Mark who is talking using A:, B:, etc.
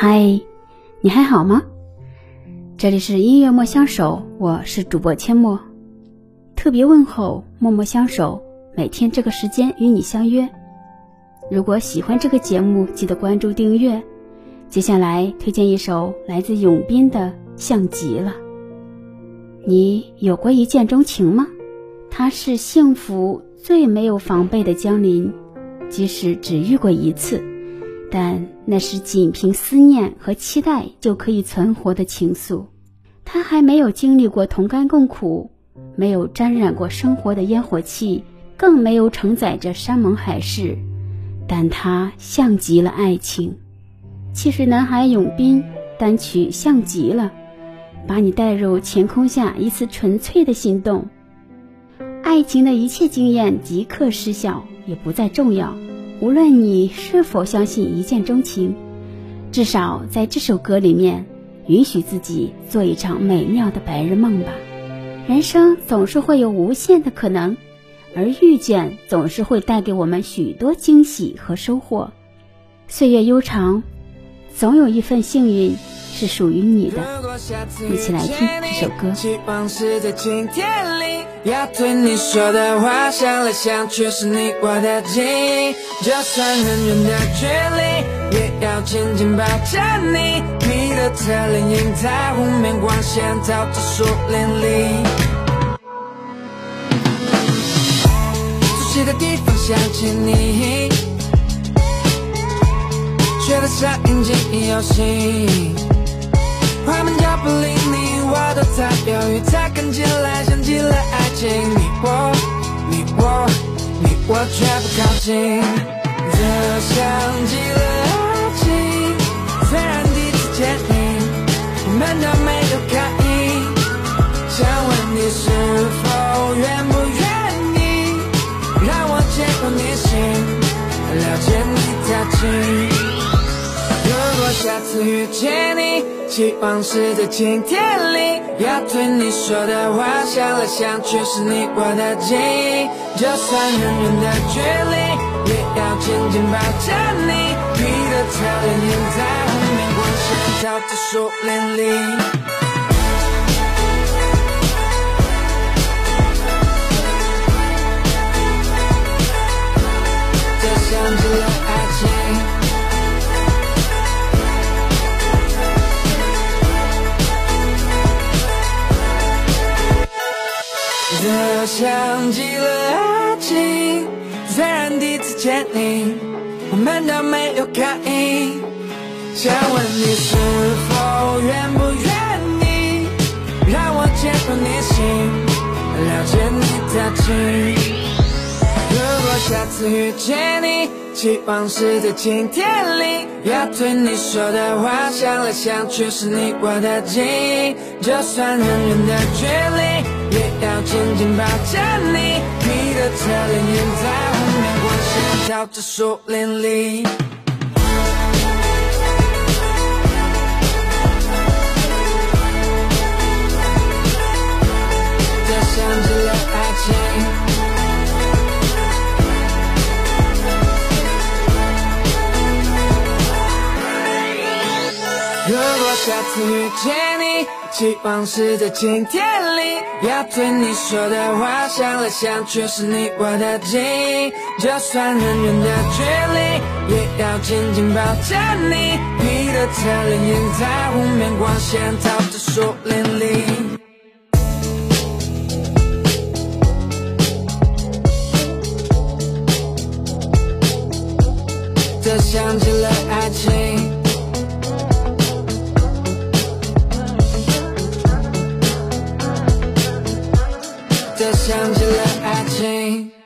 A: 嗨，你还好吗？这里是音乐莫相守，我是主播阡陌，特别问候默默相守，每天这个时间与你相约。如果喜欢这个节目，记得关注订阅。接下来推荐一首来自永斌的《像极了》。你有过一见钟情吗？他是幸福最没有防备的江临，即使只遇过一次，但那是仅凭思念和期待就可以存活的情愫。他还没有经历过同甘共苦，没有沾染过生活的烟火气，更没有承载着山盟海誓，但他像极了爱情。汽水男孩永斌单曲《像极了》，把你带入晴空下一次纯粹的心动。爱情的一切经验即刻失效，也不再重要。无论你是否相信一见钟情，至少在这首歌里面，允许自己做一场美妙的白日梦吧。人生总是会有无限的可能，而遇见总是会带给我们许多惊喜和收获。岁月悠长。总有一份幸运是属于你的，一起来听这首歌。
B: 期望是在晴天里，要对你说的话，想来想去是你我的记忆。就算很远的距离，也要紧紧抱着你。你的侧脸映在湖面，光线照着树林里。熟悉的地方，想起你。觉得像引进游戏，快门脚步离你我都太犹豫，才看起来像极了爱情。你我，你我，你我却不靠近，这像极了爱情。虽然第一次见你，我们都没有刻意，想问你是否愿不愿意让我接过你心，了解你的情。下次遇见你，希望是在晴天里，要对你说的话，想来想去是你我的记忆。就算很远的距离，也要紧紧抱着你。你的侧脸映在湖面，光线照在树林里，像极了爱情，虽然第一次见你，我们都没有刻意。想问你是否愿不愿意让我接入你心，了解你的情。如果下次遇见你，期望是在晴天里，要对你说的话，想来想去是你我的记忆。就算很远的距离。抱着你，你的侧脸映在湖面，光线照着树林里，如果下次遇见你。期望是在晴天里，要对你说的话，想来想去是你我的记忆。就算很远的距离，也要紧紧抱着你。你的侧脸映在湖面，光线照着树林里，这像极了爱情。这像极了爱情。